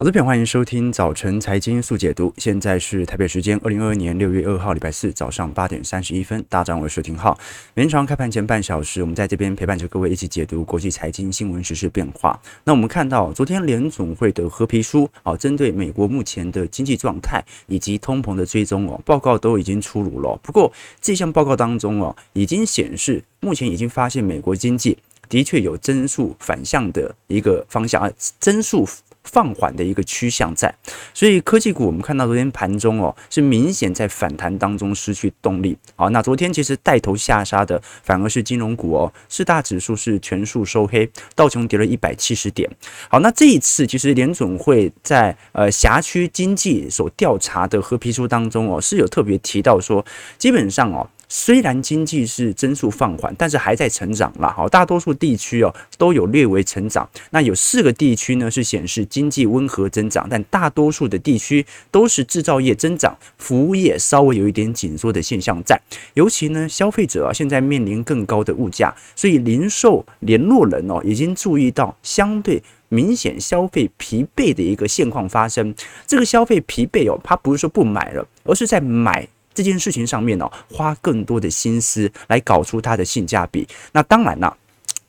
好的，欢迎收听早晨财经速解读。现在是台北时间二零二二年六月二号礼拜四早上八点三十一分，大家早上好，我是廷浩。每天开盘前半小时，我们在这边陪伴着各位一起解读国际财经新闻、时事变化。那我们看到昨天联总会的褐皮书啊，针对美国目前的经济状态以及通膨的追踪哦，报告都已经出炉了。不过这项报告当中哦，已经显示目前已经发现美国经济的确有增速反向的一个方向啊，增速。放缓的一个趋向在，所以科技股我们看到昨天盘中哦，是明显在反弹当中失去动力。好，那昨天其实带头下杀的反而是金融股哦，四大指数是全数收黑，道琼跌了一百七十点。好，那这一次其实联总会在呃辖区经济所调查的合皮书当中哦，是有特别提到说，基本上哦。虽然经济是增速放缓，但是还在成长啦。好，大多数地区哦都有略微成长。那有四个地区呢是显示经济温和增长，但大多数的地区都是制造业增长，服务业稍微有一点紧缩的现象在。尤其呢，消费者啊现在面临更高的物价，所以零售联络人哦已经注意到相对明显消费疲惫的一个现况发生。这个消费疲惫哦，它不是说不买了，而是在买。这件事情上面呢，花更多的心思来搞出它的性价比。那当然了，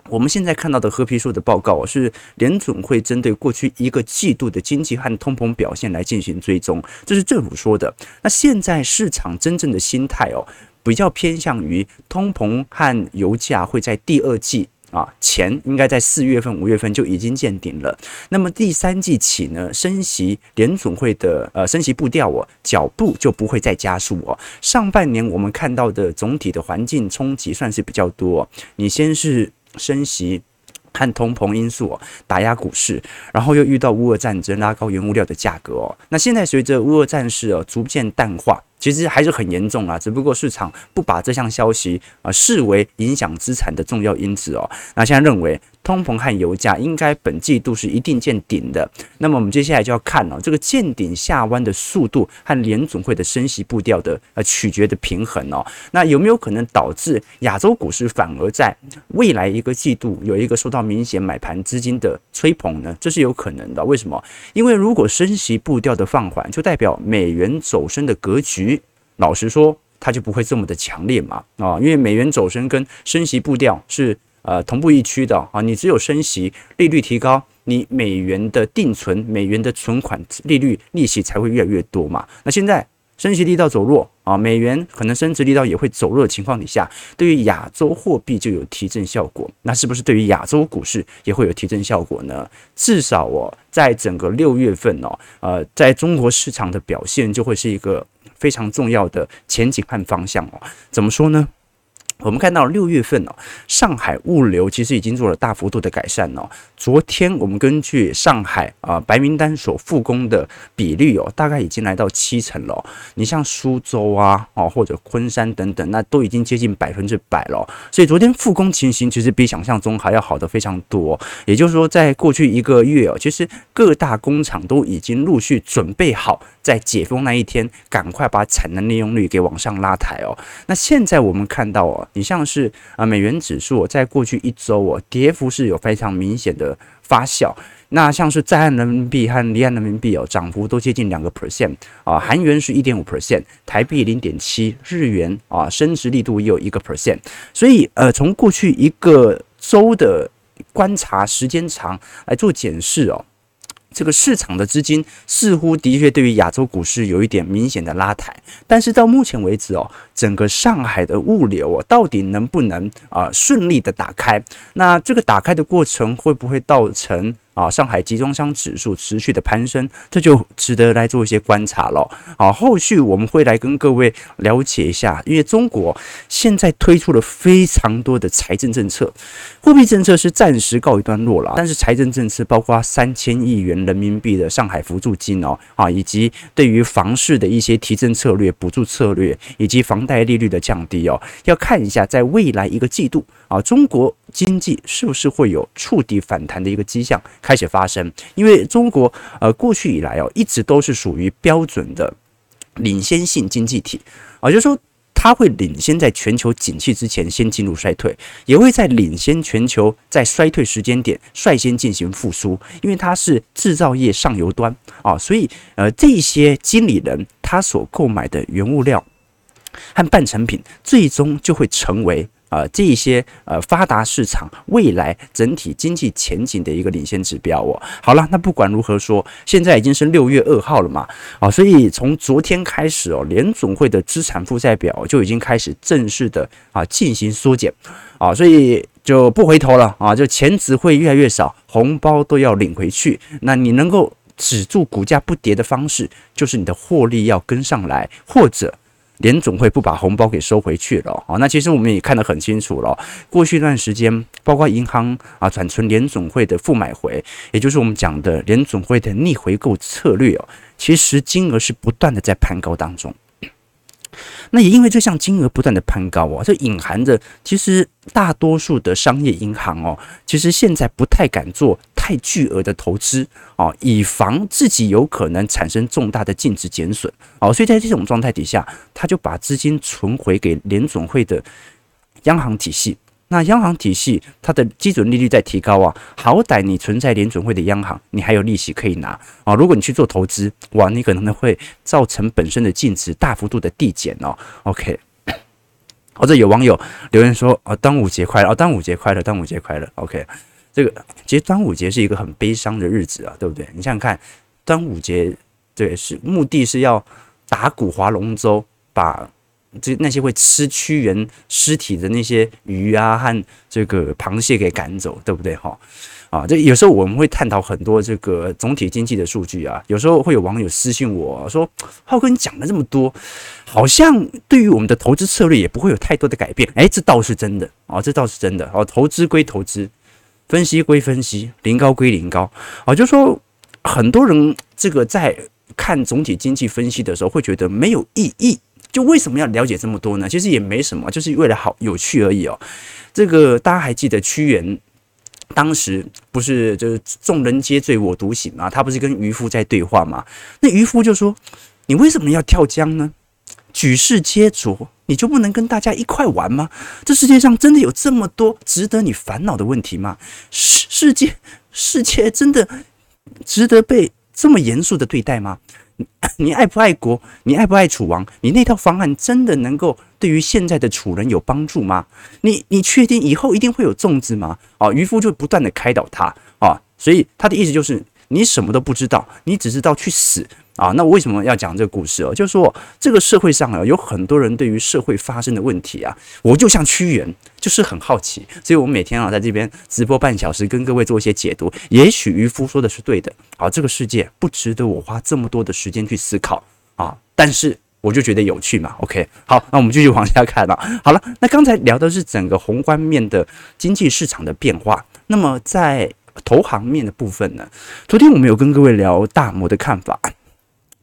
我们现在看到的褐皮书的报告是联准会针对过去一个季度的经济和通膨表现来进行追踪，这是政府说的。那现在市场真正的心态哦，比较偏向于通膨和油价会在第二季。啊，钱应该在四月份、五月份就已经见顶了。那么第三季起呢，升息联总会的呃升息步调哦，脚步就不会再加速哦。上半年我们看到的总体的环境冲击算是比较多。你先是升息和通膨因素，打压股市，然后又遇到乌俄战争拉高原物料的价格哦。那现在随着乌俄战事哦逐渐淡化。其实还是很严重啊，只不过市场不把这项消息啊视为影响资产的重要因子哦。那现在认为。通膨和油价应该本季度是一定见顶的，那么我们接下来就要看哦，这个见顶下弯的速度和联准会的升息步调的呃取决的平衡哦，那有没有可能导致亚洲股市反而在未来一个季度有一个受到明显买盘资金的吹捧呢？这是有可能的。为什么？因为如果升息步调的放缓，就代表美元走升的格局，老实说，它就不会这么的强烈嘛啊，因为美元走升跟升息步调是。呃，同步一区的啊，你只有升息，利率提高，你美元的定存、美元的存款利率利息才会越来越多嘛。那现在升息力道走弱啊，美元可能升值力道也会走弱的情况底下，对于亚洲货币就有提振效果。那是不是对于亚洲股市也会有提振效果呢？至少哦，在整个六月份哦，呃，在中国市场的表现就会是一个非常重要的前景和方向哦。怎么说呢？我们看到六月份哦，上海物流其实已经做了大幅度的改善哦。昨天我们根据上海啊白名单所复工的比率哦，大概已经来到七成了。你像苏州啊哦或者昆山等等，那都已经接近百分之百了。所以昨天复工情形其实比想象中还要好的非常多。也就是说，在过去一个月哦，其实各大工厂都已经陆续准备好，在解封那一天，赶快把产能利用率给往上拉抬哦。那现在我们看到哦。你像是啊，美元指数在过去一周哦，跌幅是有非常明显的发酵。那像是在岸人民币和离岸人民币哦，涨幅都接近两个 percent 啊，韩元是一点五 percent，台币零点七，日元啊升值力度也有一个 percent。所以呃，从过去一个周的观察时间长来做检视哦。这个市场的资金似乎的确对于亚洲股市有一点明显的拉抬，但是到目前为止哦，整个上海的物流哦，到底能不能啊顺利的打开？那这个打开的过程会不会造成？啊，上海集装箱指数持续的攀升，这就值得来做一些观察了。啊，后续我们会来跟各位了解一下，因为中国现在推出了非常多的财政政策，货币政策是暂时告一段落了，但是财政政策包括三千亿元人民币的上海扶助金哦，啊，以及对于房市的一些提振策略、补助策略，以及房贷利率的降低哦，要看一下在未来一个季度啊，中国经济是不是会有触底反弹的一个迹象。开始发生，因为中国呃过去以来哦，一直都是属于标准的领先性经济体啊，就是说它会领先在全球景气之前先进入衰退，也会在领先全球在衰退时间点率先进行复苏，因为它是制造业上游端啊，所以呃这些经理人他所购买的原物料和半成品，最终就会成为。呃，这一些呃发达市场未来整体经济前景的一个领先指标哦。好了，那不管如何说，现在已经是六月二号了嘛，啊，所以从昨天开始哦，联总会的资产负债表就已经开始正式的啊进行缩减啊，所以就不回头了啊，就钱只会越来越少，红包都要领回去。那你能够止住股价不跌的方式，就是你的获利要跟上来，或者。联总会不把红包给收回去了啊？那其实我们也看得很清楚了。过去一段时间，包括银行啊转存联总会的负买回，也就是我们讲的联总会的逆回购策略哦，其实金额是不断的在攀高当中。那也因为这项金额不断的攀高哦，这隐含着其实大多数的商业银行哦，其实现在不太敢做太巨额的投资哦，以防自己有可能产生重大的净值减损哦，所以在这种状态底下，他就把资金存回给联总会的央行体系。那央行体系它的基准利率在提高啊，好歹你存在联准会的央行，你还有利息可以拿啊。如果你去做投资，哇，你可能会造成本身的净值大幅度的递减哦。OK，或者有网友留言说啊，端午节快乐，哦端午节快乐，端午节快乐。OK，这个其实端午节是一个很悲伤的日子啊，对不对？你想想看，端午节对是目的是要打鼓划龙舟，把。这那些会吃屈原尸体的那些鱼啊和这个螃蟹给赶走，对不对？哈啊，这有时候我们会探讨很多这个总体经济的数据啊。有时候会有网友私信我说：“浩哥，你讲了这么多，好像对于我们的投资策略也不会有太多的改变。”哎，这倒是真的啊，这倒是真的哦。投资归投资，分析归分析，零高归零高啊。就说很多人这个在看总体经济分析的时候会觉得没有意义。就为什么要了解这么多呢？其实也没什么，就是为了好有趣而已哦。这个大家还记得屈原当时不是就是众人皆醉我独醒嘛？他不是跟渔夫在对话吗？那渔夫就说：“你为什么要跳江呢？举世皆浊，你就不能跟大家一块玩吗？这世界上真的有这么多值得你烦恼的问题吗？世世界世界真的值得被这么严肃的对待吗？” 你爱不爱国？你爱不爱楚王？你那套方案真的能够对于现在的楚人有帮助吗？你你确定以后一定会有粽子吗？哦，渔夫就不断的开导他啊，所以他的意思就是你什么都不知道，你只知道去死。啊，那我为什么要讲这个故事哦？就是说，这个社会上啊，有很多人对于社会发生的问题啊，我就像屈原，就是很好奇，所以我每天啊，在这边直播半小时，跟各位做一些解读。也许渔夫说的是对的，啊，这个世界不值得我花这么多的时间去思考啊，但是我就觉得有趣嘛。OK，好，那我们继续往下看了。好了，那刚才聊的是整个宏观面的经济市场的变化，那么在投行面的部分呢，昨天我们有跟各位聊大摩的看法。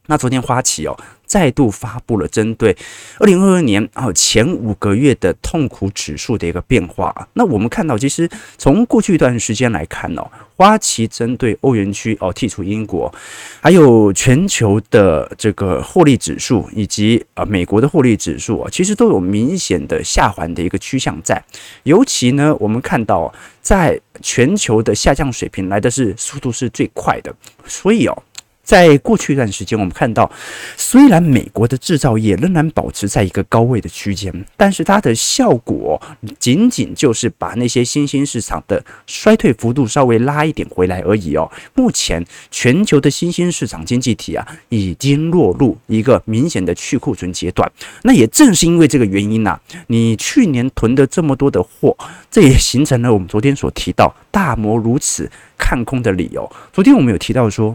那昨天花旗哦，再度发布了针对二零二二年啊前五个月的痛苦指数的一个变化。那我们看到，其实从过去一段时间来看哦，花旗针对欧元区哦剔除英国，还有全球的这个获利指数以及啊美国的获利指数啊，其实都有明显的下滑的一个趋向在。尤其呢，我们看到在全球的下降水平来的是速度是最快的，所以哦。在过去一段时间，我们看到，虽然美国的制造业仍然保持在一个高位的区间，但是它的效果仅仅就是把那些新兴市场的衰退幅度稍微拉一点回来而已哦。目前全球的新兴市场经济体啊，已经落入一个明显的去库存阶段。那也正是因为这个原因呐，你去年囤的这么多的货，这也形成了我们昨天所提到大摩如此看空的理由。昨天我们有提到说。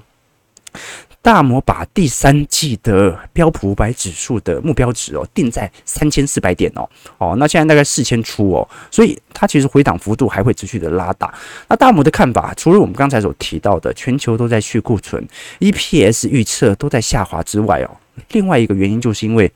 大摩把第三季的标普五百指数的目标值哦定在三千四百点哦哦，那现在大概四千出哦，所以它其实回档幅度还会持续的拉大。那大摩的看法，除了我们刚才所提到的全球都在去库存，EPS 预测都在下滑之外哦，另外一个原因就是因为。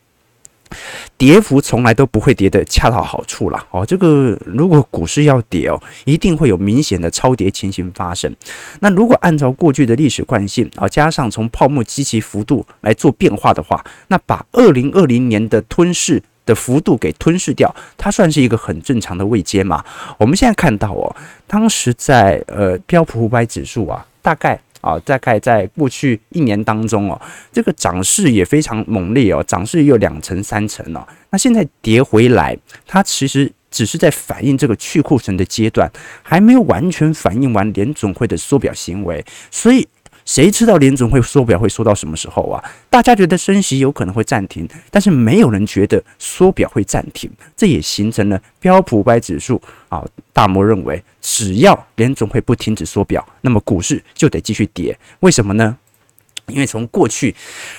跌幅从来都不会跌得恰到好处啦。哦。这个如果股市要跌哦，一定会有明显的超跌情形发生。那如果按照过去的历史惯性啊，加上从泡沫激起幅度来做变化的话，那把二零二零年的吞噬的幅度给吞噬掉，它算是一个很正常的位阶嘛。我们现在看到哦，当时在呃标普五百指数啊，大概。啊，大概在过去一年当中哦，这个涨势也非常猛烈哦，涨势有两成三成哦。那现在跌回来，它其实只是在反映这个去库存的阶段，还没有完全反映完联总会的缩表行为，所以。谁知道联总会缩表会缩到什么时候啊？大家觉得升息有可能会暂停，但是没有人觉得缩表会暂停。这也形成了标普五百指数啊，大摩认为只要联总会不停止缩表，那么股市就得继续跌。为什么呢？因为从过去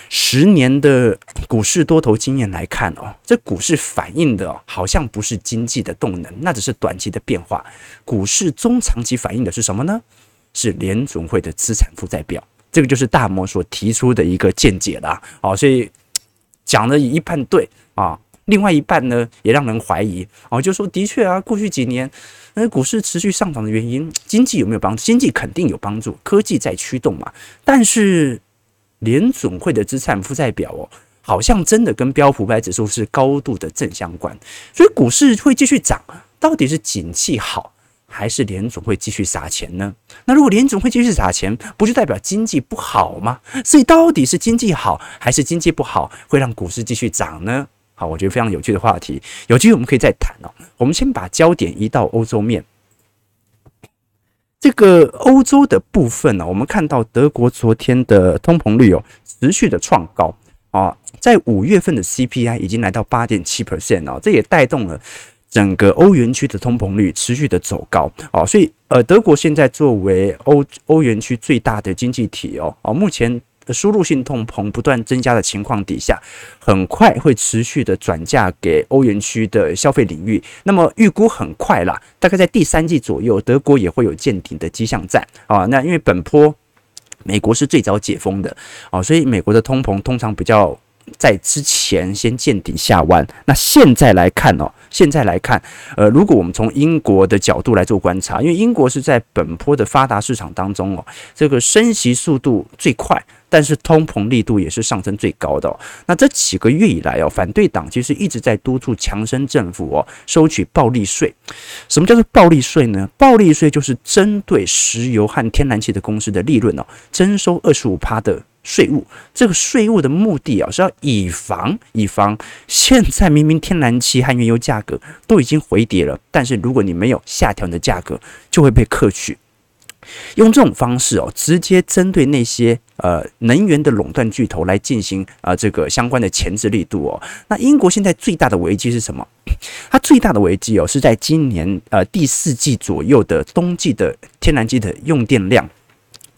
十年的股市多头经验来看哦，这股市反映的好像不是经济的动能，那只是短期的变化。股市中长期反映的是什么呢？是联准会的资产负债表，这个就是大摩所提出的一个见解啦。哦，所以讲了一半对啊，另外一半呢也让人怀疑哦，就说的确啊，过去几年那股市持续上涨的原因，经济有没有帮助？经济肯定有帮助，科技在驱动嘛。但是联准会的资产负债表哦，好像真的跟标普五百指数是高度的正相关，所以股市会继续涨，到底是景气好？还是联总会继续撒钱呢？那如果联总会继续撒钱，不就代表经济不好吗？所以到底是经济好还是经济不好，会让股市继续涨呢？好，我觉得非常有趣的话题，有机会我们可以再谈哦。我们先把焦点移到欧洲面，这个欧洲的部分呢，我们看到德国昨天的通膨率有持续的创高啊，在五月份的 CPI 已经来到八点七 percent 哦，这也带动了。整个欧元区的通膨率持续的走高哦，所以呃，德国现在作为欧欧元区最大的经济体哦哦，目前输入性通膨不断增加的情况底下，很快会持续的转嫁给欧元区的消费领域。那么预估很快啦，大概在第三季左右，德国也会有见顶的迹象在啊。那因为本波美国是最早解封的哦，所以美国的通膨通常比较。在之前先见顶下弯，那现在来看哦，现在来看，呃，如果我们从英国的角度来做观察，因为英国是在本波的发达市场当中哦，这个升息速度最快，但是通膨力度也是上升最高的哦。那这几个月以来哦，反对党其实一直在督促强生政府哦，收取暴利税。什么叫做暴利税呢？暴利税就是针对石油和天然气的公司的利润哦，征收二十五趴的。税务，这个税务的目的啊，是要以防以防现在明明天然气和原油价格都已经回跌了，但是如果你没有下调你的价格，就会被课取。用这种方式哦，直接针对那些呃能源的垄断巨头来进行啊、呃、这个相关的钳制力度哦。那英国现在最大的危机是什么？它最大的危机哦，是在今年呃第四季左右的冬季的天然气的用电量。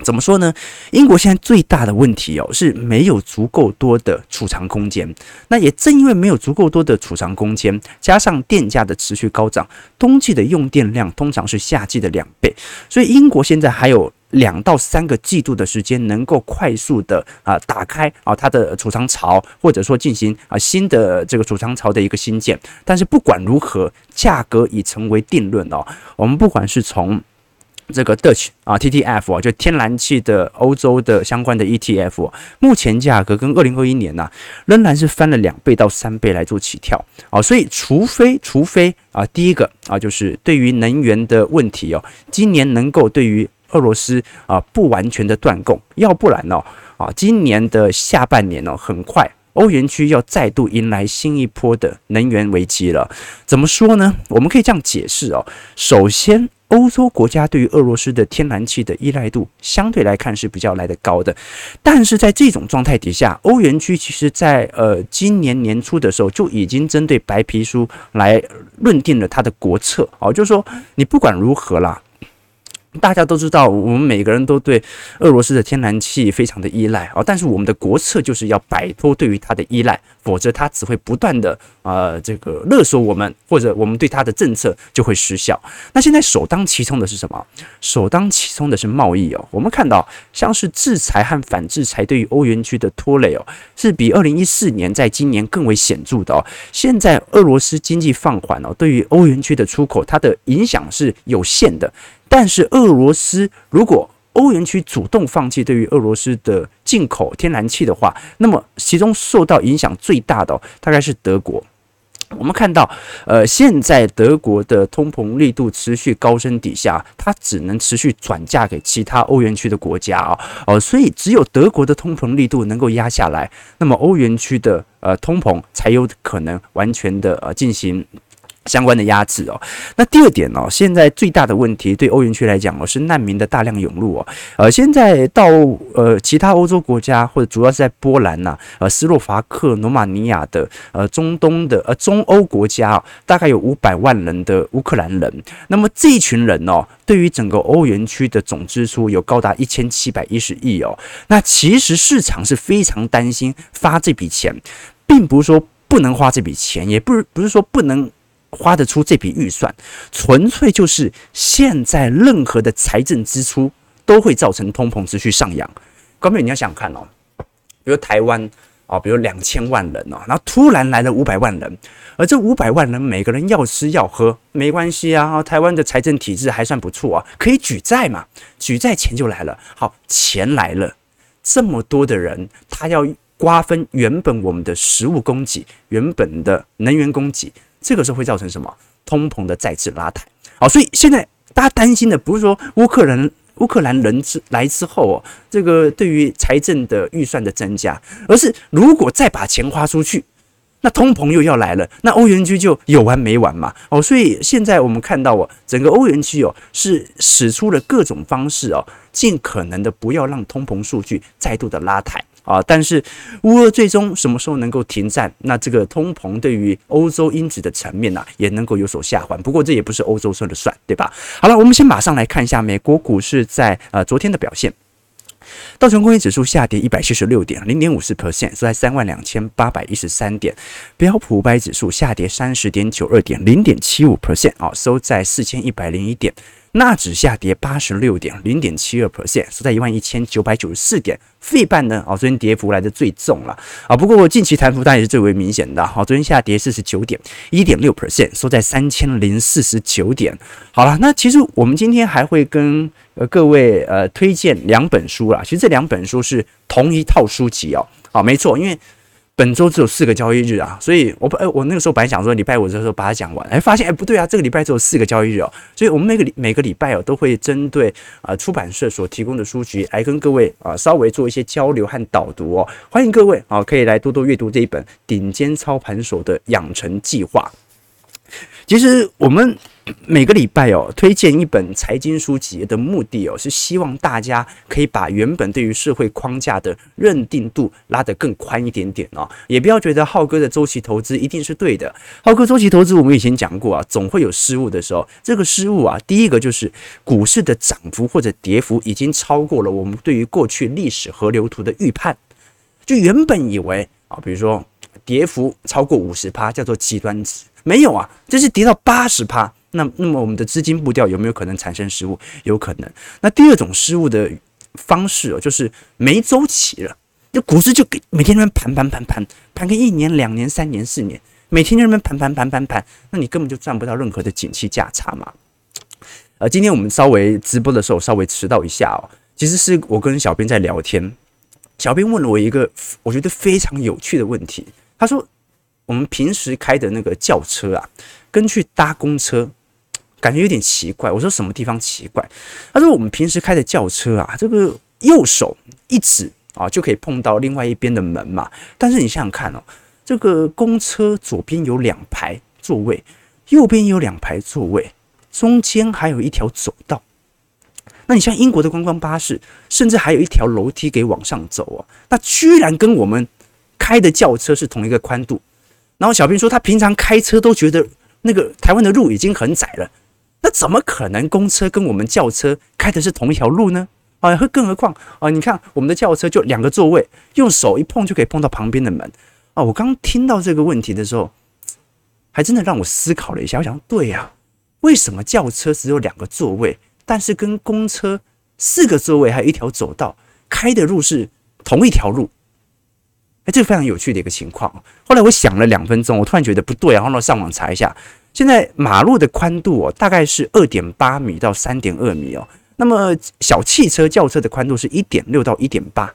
怎么说呢？英国现在最大的问题哦，是没有足够多的储藏空间。那也正因为没有足够多的储藏空间，加上电价的持续高涨，冬季的用电量通常是夏季的两倍。所以英国现在还有两到三个季度的时间，能够快速的啊打开啊它的储藏槽，或者说进行啊新的这个储藏槽的一个新建。但是不管如何，价格已成为定论哦。我们不管是从这个 Dutch 啊，TTF 啊，就天然气的欧洲的相关的 ETF，目前价格跟二零二一年呐，仍然是翻了两倍到三倍来做起跳啊，所以除非除非啊，第一个啊，就是对于能源的问题哦，今年能够对于俄罗斯啊不完全的断供，要不然呢啊，今年的下半年呢，很快欧元区要再度迎来新一波的能源危机了。怎么说呢？我们可以这样解释哦，首先。欧洲国家对于俄罗斯的天然气的依赖度相对来看是比较来的高的，但是在这种状态底下，欧元区其实在呃今年年初的时候就已经针对白皮书来论定了它的国策哦，就是说你不管如何啦。大家都知道，我们每个人都对俄罗斯的天然气非常的依赖啊，但是我们的国策就是要摆脱对于它的依赖，否则它只会不断的呃这个勒索我们，或者我们对它的政策就会失效。那现在首当其冲的是什么？首当其冲的是贸易哦。我们看到像是制裁和反制裁对于欧元区的拖累哦，是比二零一四年在今年更为显著的哦。现在俄罗斯经济放缓哦，对于欧元区的出口它的影响是有限的。但是俄罗斯如果欧元区主动放弃对于俄罗斯的进口天然气的话，那么其中受到影响最大的大概是德国。我们看到，呃，现在德国的通膨力度持续高升底下，它只能持续转嫁给其他欧元区的国家啊，哦，所以只有德国的通膨力度能够压下来，那么欧元区的呃通膨才有可能完全的呃进行。相关的压制哦，那第二点哦，现在最大的问题对欧元区来讲哦，是难民的大量涌入哦，呃，现在到呃其他欧洲国家或者主要是在波兰呐、呃斯洛伐克、罗马尼亚的呃中东的呃中欧国家，大概有五百万人的乌克兰人，那么这一群人哦，对于整个欧元区的总支出有高达一千七百一十亿哦，那其实市场是非常担心发这笔钱，并不是说不能花这笔钱，也不是不是说不能。花得出这笔预算，纯粹就是现在任何的财政支出都会造成通膨持续上扬。各位，你要想看哦，比如台湾啊，比如两千万人哦，然后突然来了五百万人，而这五百万人每个人要吃要喝没关系啊，台湾的财政体制还算不错啊，可以举债嘛，举债钱就来了。好，钱来了，这么多的人，他要瓜分原本我们的食物供给，原本的能源供给。这个时候会造成什么？通膨的再次拉抬。好，所以现在大家担心的不是说乌克兰乌克兰人之来之后哦，这个对于财政的预算的增加，而是如果再把钱花出去，那通膨又要来了，那欧元区就有完没完嘛？哦，所以现在我们看到哦，整个欧元区哦是使出了各种方式哦，尽可能的不要让通膨数据再度的拉抬。啊，但是乌俄最终什么时候能够停战？那这个通膨对于欧洲因子的层面呢、啊，也能够有所下缓。不过这也不是欧洲说了算，对吧？好了，我们先马上来看一下美国股市在呃昨天的表现。道琼工业指数下跌一百七十六点，零点五四 percent，收在三万两千八百一十三点。标普五百指数下跌三十点九二点，零点七五 percent，啊，收在四千一百零一点。纳指下跌八十六点零点七二 percent，收在一万一千九百九十四点。费半呢？哦，昨天跌幅来的最重了啊。不过近期弹幅当然也是最为明显的。好，昨天下跌四十九点一点六 percent，收在三千零四十九点。好了，那其实我们今天还会跟呃各位呃推荐两本书啦。其实这两本书是同一套书籍哦。好，没错，因为。本周只有四个交易日啊，所以我哎，我那个时候本来想说礼拜五的时候把它讲完，哎，发现哎不对啊，这个礼拜只有四个交易日哦，所以我们每个礼每个礼拜哦都会针对啊出版社所提供的书籍来跟各位啊稍微做一些交流和导读哦，欢迎各位啊可以来多多阅读这一本《顶尖操盘手的养成计划》。其实我们。每个礼拜哦，推荐一本财经书籍的目的哦，是希望大家可以把原本对于社会框架的认定度拉得更宽一点点哦，也不要觉得浩哥的周期投资一定是对的。浩哥周期投资我们以前讲过啊，总会有失误的时候。这个失误啊，第一个就是股市的涨幅或者跌幅已经超过了我们对于过去历史河流图的预判，就原本以为啊，比如说跌幅超过五十趴叫做极端值，没有啊，这是跌到八十趴。那那么我们的资金步调有没有可能产生失误？有可能。那第二种失误的方式哦，就是没周期了，就股市就给每天那边盘盘盘盘盘个一年、两年、三年、四年，每天在那边盘盘盘盘盘，那你根本就赚不到任何的景气价差嘛。呃，今天我们稍微直播的时候稍微迟到一下哦，其实是我跟小编在聊天，小编问了我一个我觉得非常有趣的问题，他说我们平时开的那个轿车啊，跟去搭公车。感觉有点奇怪，我说什么地方奇怪？他说我们平时开的轿车啊，这个右手一指啊就可以碰到另外一边的门嘛。但是你想想看哦，这个公车左边有两排座位，右边有两排座位，中间还有一条走道。那你像英国的观光巴士，甚至还有一条楼梯给往上走哦。那居然跟我们开的轿车是同一个宽度。然后小编说他平常开车都觉得那个台湾的路已经很窄了。那怎么可能公车跟我们轿车开的是同一条路呢？啊，更何况啊，你看我们的轿车就两个座位，用手一碰就可以碰到旁边的门啊。我刚听到这个问题的时候，还真的让我思考了一下。我想，对呀，为什么轿车只有两个座位，但是跟公车四个座位还有一条走道，开的路是同一条路？哎，这个非常有趣的一个情况。后来我想了两分钟，我突然觉得不对，然后呢，上网查一下。现在马路的宽度哦，大概是二点八米到三点二米哦。那么小汽车、轿车的宽度是一点六到一点八，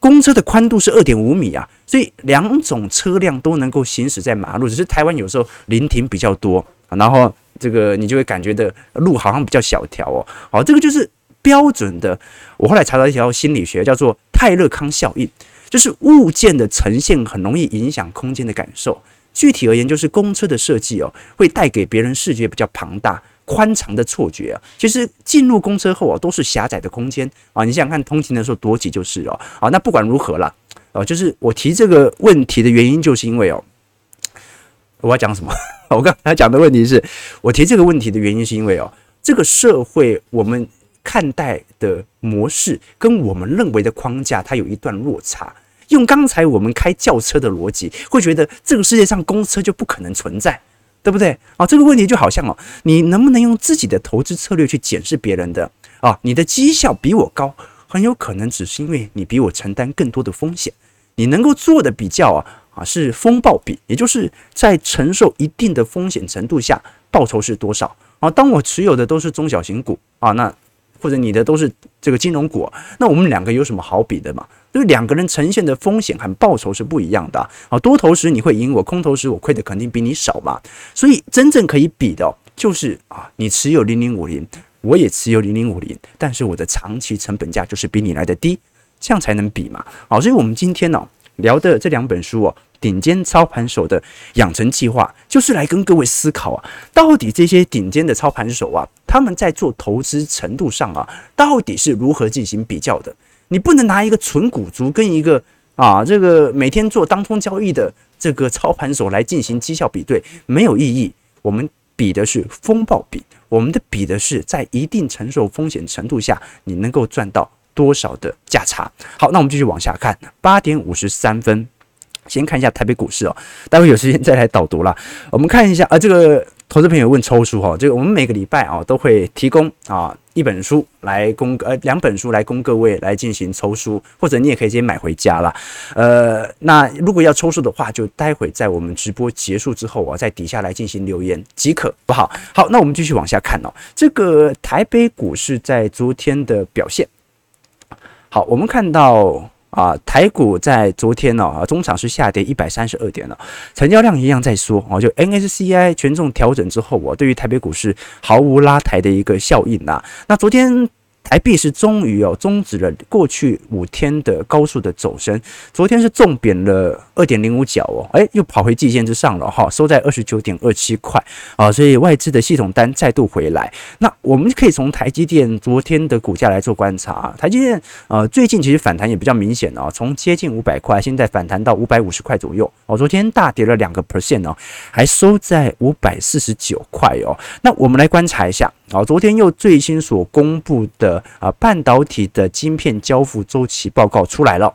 公车的宽度是二点五米啊，所以两种车辆都能够行驶在马路，只是台湾有时候临停比较多，然后这个你就会感觉的路好像比较小条哦。好，这个就是标准的。我后来查到一条心理学，叫做泰勒康效应，就是物件的呈现很容易影响空间的感受。具体而言，就是公车的设计哦，会带给别人视觉比较庞大。宽敞的错觉啊，其实进入公车后啊，都是狭窄的空间啊。你想想看，通勤的时候多挤就是哦。好，那不管如何了，哦，就是我提这个问题的原因，就是因为哦，我要讲什么？我刚才讲的问题是，我提这个问题的原因是因为哦，这个社会我们看待的模式跟我们认为的框架，它有一段落差。用刚才我们开轿车的逻辑，会觉得这个世界上公车就不可能存在。对不对啊？这个问题就好像哦，你能不能用自己的投资策略去检视别人的啊？你的绩效比我高，很有可能只是因为你比我承担更多的风险。你能够做的比较啊啊是风暴比，也就是在承受一定的风险程度下，报酬是多少啊？当我持有的都是中小型股啊，那或者你的都是这个金融股，那我们两个有什么好比的嘛？因为两个人呈现的风险和报酬是不一样的啊，多头时你会赢我，空头时我亏的肯定比你少嘛。所以真正可以比的，就是啊，你持有零零五零，我也持有零零五零，但是我的长期成本价就是比你来的低，这样才能比嘛。好，所以我们今天呢聊的这两本书哦，顶尖操盘手的养成计划，就是来跟各位思考啊，到底这些顶尖的操盘手啊，他们在做投资程度上啊，到底是如何进行比较的？你不能拿一个纯股族跟一个啊，这个每天做当冲交易的这个操盘手来进行绩效比对，没有意义。我们比的是风暴比，我们的比的是在一定承受风险程度下，你能够赚到多少的价差。好，那我们继续往下看，八点五十三分，先看一下台北股市哦，待会有时间再来导读了。我们看一下啊，这个。投资朋友问抽书哈，这个我们每个礼拜啊都会提供啊一本书来供呃两本书来供各位来进行抽书，或者你也可以直接买回家了。呃，那如果要抽书的话，就待会在我们直播结束之后啊，在底下来进行留言即可，不好？好，那我们继续往下看哦。这个台北股市在昨天的表现，好，我们看到。啊，台股在昨天呢，啊，中场是下跌一百三十二点了，成交量一样在缩，哦，就 N S C I 权重调整之后，我对于台北股市毫无拉抬的一个效应呐。那昨天。台币是终于哦终止了过去五天的高速的走升，昨天是重贬了二点零五角哦，诶，又跑回季线之上了哈，收在二十九点二七块啊，所以外资的系统单再度回来。那我们可以从台积电昨天的股价来做观察，台积电呃最近其实反弹也比较明显哦，从接近五百块，现在反弹到五百五十块左右哦，昨天大跌了两个 percent 哦，还收在五百四十九块哦。那我们来观察一下。好，昨天又最新所公布的啊半导体的晶片交付周期报告出来了。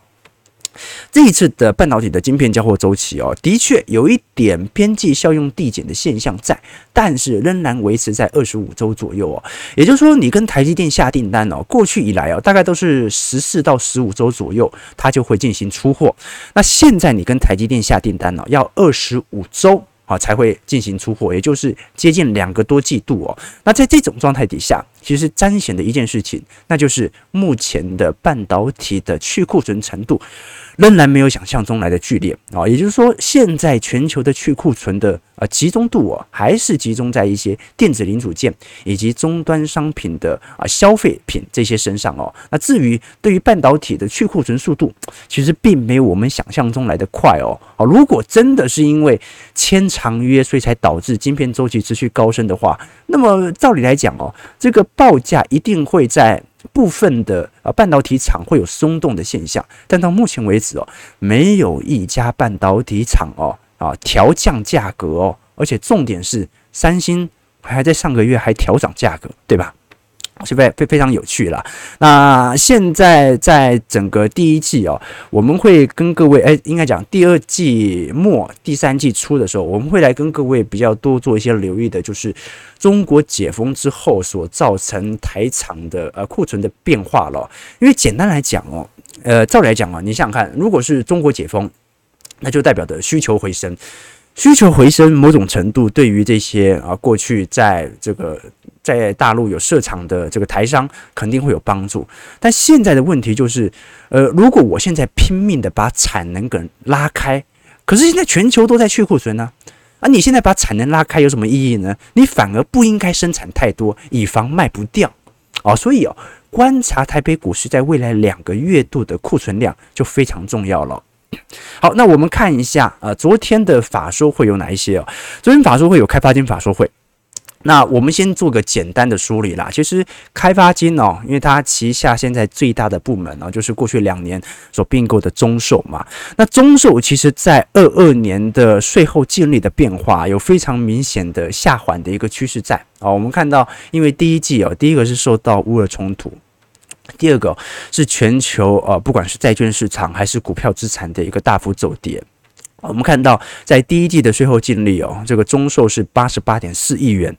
这一次的半导体的晶片交货周期哦，的确有一点边际效用递减的现象在，但是仍然维持在二十五周左右哦。也就是说，你跟台积电下订单哦，过去以来哦，大概都是十四到十五周左右，它就会进行出货。那现在你跟台积电下订单哦，要二十五周。啊，才会进行出货，也就是接近两个多季度哦。那在这种状态底下，其实彰显的一件事情，那就是目前的半导体的去库存程度。仍然没有想象中来的剧烈啊，也就是说，现在全球的去库存的啊集中度啊，还是集中在一些电子零组件以及终端商品的啊消费品这些身上哦。那至于对于半导体的去库存速度，其实并没有我们想象中来的快哦。啊，如果真的是因为签长约，所以才导致晶片周期持续高升的话，那么照理来讲哦，这个报价一定会在。部分的啊半导体厂会有松动的现象，但到目前为止哦，没有一家半导体厂哦啊调降价格哦，而且重点是三星还在上个月还调涨价格，对吧？是非非非常有趣啦。那现在在整个第一季哦，我们会跟各位哎，应该讲第二季末、第三季初的时候，我们会来跟各位比较多做一些留意的，就是中国解封之后所造成台厂的呃库存的变化了。因为简单来讲哦，呃，照理来讲啊，你想想看，如果是中国解封，那就代表的需求回升，需求回升，某种程度对于这些啊过去在这个。在大陆有设厂的这个台商肯定会有帮助。但现在的问题就是，呃，如果我现在拼命的把产能给拉开，可是现在全球都在去库存呢，啊，你现在把产能拉开有什么意义呢？你反而不应该生产太多，以防卖不掉。哦，所以哦，观察台北股市在未来两个月度的库存量就非常重要了。好，那我们看一下，呃，昨天的法说会有哪一些哦？昨天法说会有开发金法说会。那我们先做个简单的梳理啦。其实开发金哦，因为它旗下现在最大的部门哦，就是过去两年所并购的中寿嘛。那中寿其实在二二年的税后净利的变化有非常明显的下缓的一个趋势在啊。我们看到，因为第一季哦，第一个是受到乌尔冲突，第二个是全球呃，不管是债券市场还是股票资产的一个大幅走跌。我们看到，在第一季的税后净利哦，这个中寿是八十八点四亿元，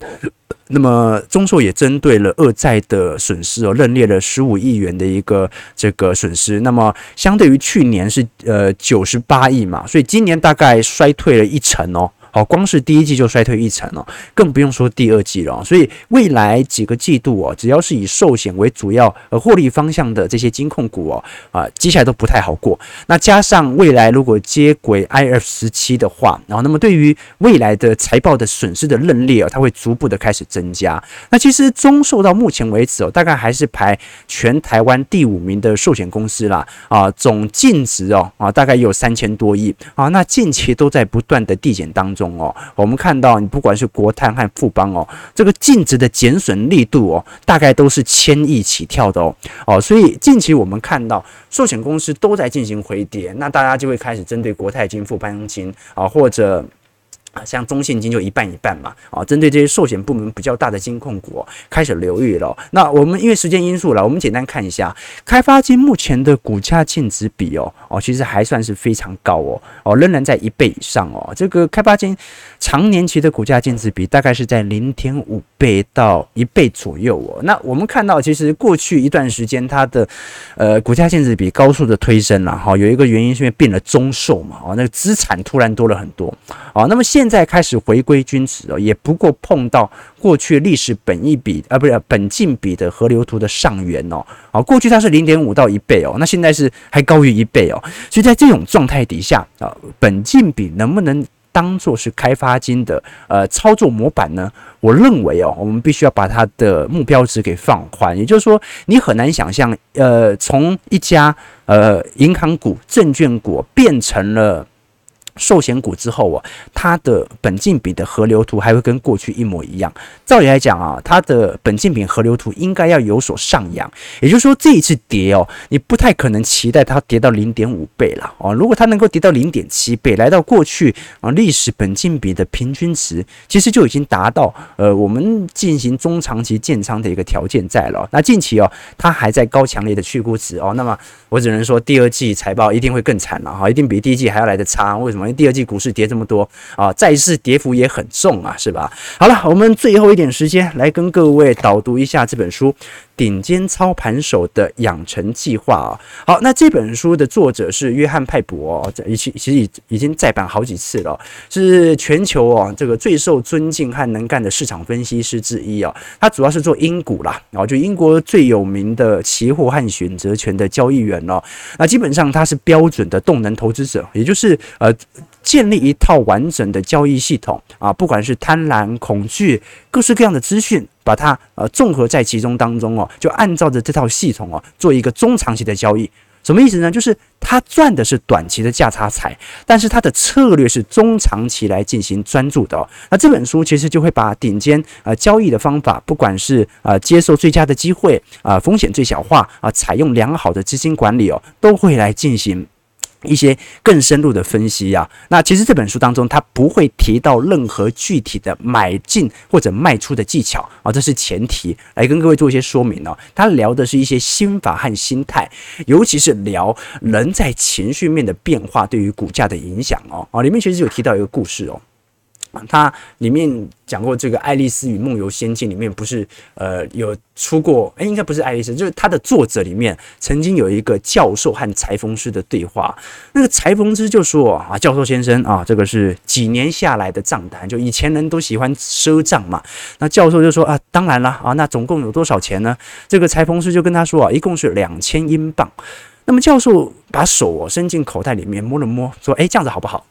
那么中寿也针对了二债的损失哦，认列了十五亿元的一个这个损失，那么相对于去年是呃九十八亿嘛，所以今年大概衰退了一成哦。好，光是第一季就衰退一成哦，更不用说第二季了。所以未来几个季度哦，只要是以寿险为主要呃获利方向的这些金控股哦，啊，接下来都不太好过。那加上未来如果接轨 IF 十七的话，然后那么对于未来的财报的损失的认列哦，它会逐步的开始增加。那其实中寿到目前为止哦，大概还是排全台湾第五名的寿险公司啦。啊，总净值哦啊，大概有三千多亿啊。那近期都在不断的递减当中。哦，我们看到你不管是国泰和富邦哦，这个净值的减损力度哦，大概都是千亿起跳的哦哦，所以近期我们看到寿险公司都在进行回跌，那大家就会开始针对国泰金、富邦金啊或者。啊像中信金就一半一半嘛，啊，针对这些寿险部门比较大的金控股哦，开始留意了。那我们因为时间因素了，我们简单看一下开发金目前的股价净值比哦，哦，其实还算是非常高哦，哦，仍然在一倍以上哦。这个开发金长年期的股价净值比大概是在零点五倍到一倍左右哦。那我们看到，其实过去一段时间它的呃股价净值比高速的推升了哈，有一个原因是因为变了中寿嘛，哦，那个资产突然多了很多，哦，那么现现在开始回归均值哦，也不过碰到过去历史本益比啊，不是本净比的河流图的上缘哦。啊，过去它是零点五到一倍哦，那现在是还高于一倍哦。所以在这种状态底下啊，本净比能不能当做是开发金的呃操作模板呢？我认为哦，我们必须要把它的目标值给放宽。也就是说，你很难想象呃，从一家呃银行股、证券股变成了。寿险股之后啊，它的本净比的河流图还会跟过去一模一样。照理来讲啊，它的本净比河流图应该要有所上扬。也就是说，这一次跌哦，你不太可能期待它跌到零点五倍了哦。如果它能够跌到零点七倍，来到过去啊历史本净比的平均值，其实就已经达到呃我们进行中长期建仓的一个条件在了。那近期哦，它还在高强烈的去估值哦，那么我只能说第二季财报一定会更惨了哈，一定比第一季还要来得差。为什么？第二季股市跌这么多啊，债市跌幅也很重啊，是吧？好了，我们最后一点时间来跟各位导读一下这本书。顶尖操盘手的养成计划啊，好，那这本书的作者是约翰派伯哦，这其其实已已经再版好几次了，是全球哦这个最受尊敬和能干的市场分析师之一啊。他主要是做英股啦，然后就英国最有名的期货和选择权的交易员哦。那基本上他是标准的动能投资者，也就是呃。建立一套完整的交易系统啊，不管是贪婪、恐惧，各式各样的资讯，把它呃综合在其中当中哦，就按照着这套系统哦，做一个中长期的交易。什么意思呢？就是他赚的是短期的价差财，但是他的策略是中长期来进行专注的哦。那这本书其实就会把顶尖呃交易的方法，不管是呃接受最佳的机会啊，风险最小化啊，采用良好的资金管理哦，都会来进行。一些更深入的分析呀、啊，那其实这本书当中，它不会提到任何具体的买进或者卖出的技巧啊，这是前提，来跟各位做一些说明哦。他聊的是一些心法和心态，尤其是聊人在情绪面的变化对于股价的影响哦。啊，里面其实有提到一个故事哦。他里面讲过这个《爱丽丝与梦游仙境》里面不是呃有出过哎，应该不是爱丽丝，就是他的作者里面曾经有一个教授和裁缝师的对话。那个裁缝师就说啊，教授先生啊，这个是几年下来的账单，就以前人都喜欢赊账嘛。那教授就说啊，当然了啊，那总共有多少钱呢？这个裁缝师就跟他说啊，一共是两千英镑。那么教授把手伸进口袋里面摸了摸，说，哎，这样子好不好？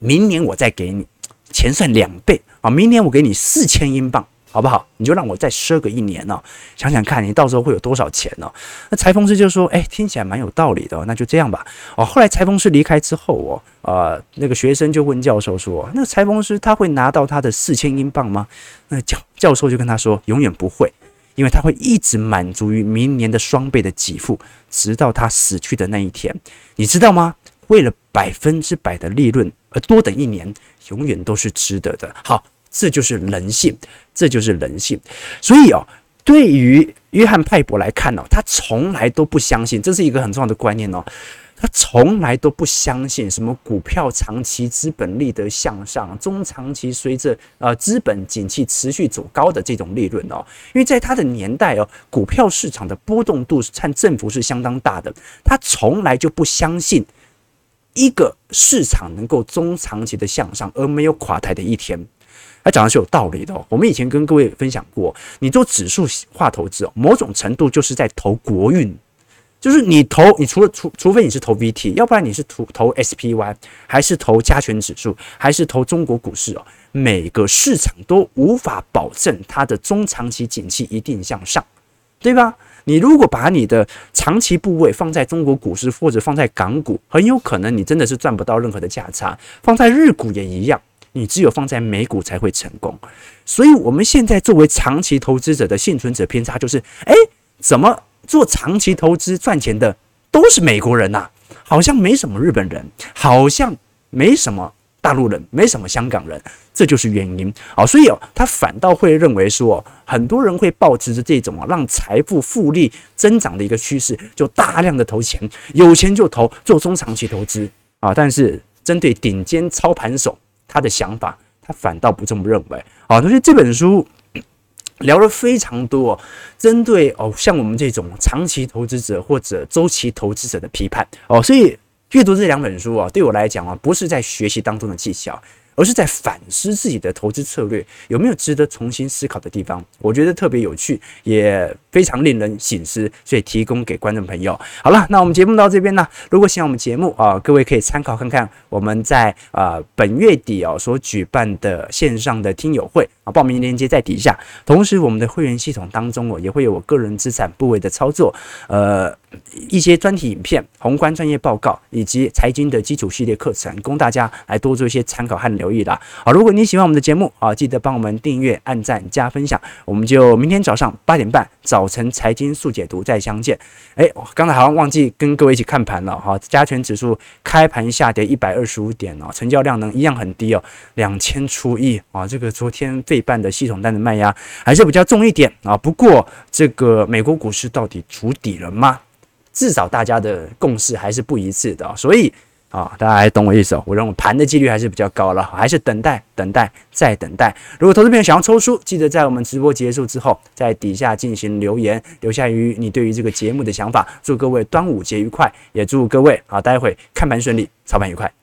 明年我再给你。钱算两倍啊！明年我给你四千英镑，好不好？你就让我再赊个一年呢、哦？想想看你到时候会有多少钱呢、哦？那裁缝师就说：“哎，听起来蛮有道理的、那就这样吧。”哦，后来裁缝师离开之后，哦，呃，那个学生就问教授说：“那裁缝师他会拿到他的四千英镑吗？”那教教授就跟他说：“永远不会，因为他会一直满足于明年的双倍的给付，直到他死去的那一天。你知道吗？为了百分之百的利润而多等一年。”永远都是值得的。好，这就是人性，这就是人性。所以哦，对于约翰派伯来看哦，他从来都不相信，这是一个很重要的观念哦。他从来都不相信什么股票长期资本利得向上，中长期随着呃资本景气持续走高的这种利润哦。因为在他的年代哦，股票市场的波动度和振幅是相当大的，他从来就不相信。一个市场能够中长期的向上，而没有垮台的一天，他讲的是有道理的哦。我们以前跟各位分享过，你做指数化投资哦，某种程度就是在投国运，就是你投，你除了除除非你是投 VT，要不然你是投投 SPY，还是投加权指数，还是投中国股市哦。每个市场都无法保证它的中长期景气一定向上，对吧？你如果把你的长期部位放在中国股市或者放在港股，很有可能你真的是赚不到任何的价差。放在日股也一样，你只有放在美股才会成功。所以，我们现在作为长期投资者的幸存者偏差就是：哎，怎么做长期投资赚钱的都是美国人呐？好像没什么日本人，好像没什么。大陆人没什么香港人，这就是原因啊，所以哦，他反倒会认为说，很多人会抱持着这种啊，让财富复利增长的一个趋势，就大量的投钱，有钱就投，做中长期投资啊。但是针对顶尖操盘手，他的想法，他反倒不这么认为啊。所以这本书 聊了非常多，针对哦，像我们这种长期投资者或者周期投资者的批判哦，所以。阅读这两本书啊，对我来讲啊，不是在学习当中的技巧。而是在反思自己的投资策略有没有值得重新思考的地方，我觉得特别有趣，也非常令人省思，所以提供给观众朋友。好了，那我们节目到这边呢，如果喜欢我们节目啊，各位可以参考看看我们在啊本月底啊所举办的线上的听友会啊，报名链接在底下。同时，我们的会员系统当中哦，也会有我个人资产部位的操作，呃，一些专题影片、宏观专业报告以及财经的基础系列课程，供大家来多做一些参考和留留意啦。好，如果你喜欢我们的节目啊，记得帮我们订阅、按赞、加分享。我们就明天早上八点半早晨财经速解读再相见。哎，刚才好像忘记跟各位一起看盘了哈。加权指数开盘下跌一百二十五点哦，成交量呢一样很低哦，两千出亿啊。这个昨天费半的系统单的卖压还是比较重一点啊。不过这个美国股市到底筑底了吗？至少大家的共识还是不一致的，所以。啊、大家还懂我意思哦？我认为盘的几率还是比较高了，还是等待、等待、再等待。如果投资朋友想要抽书，记得在我们直播结束之后，在底下进行留言，留下于你对于这个节目的想法。祝各位端午节愉快，也祝各位啊，待会看盘顺利，操盘愉快。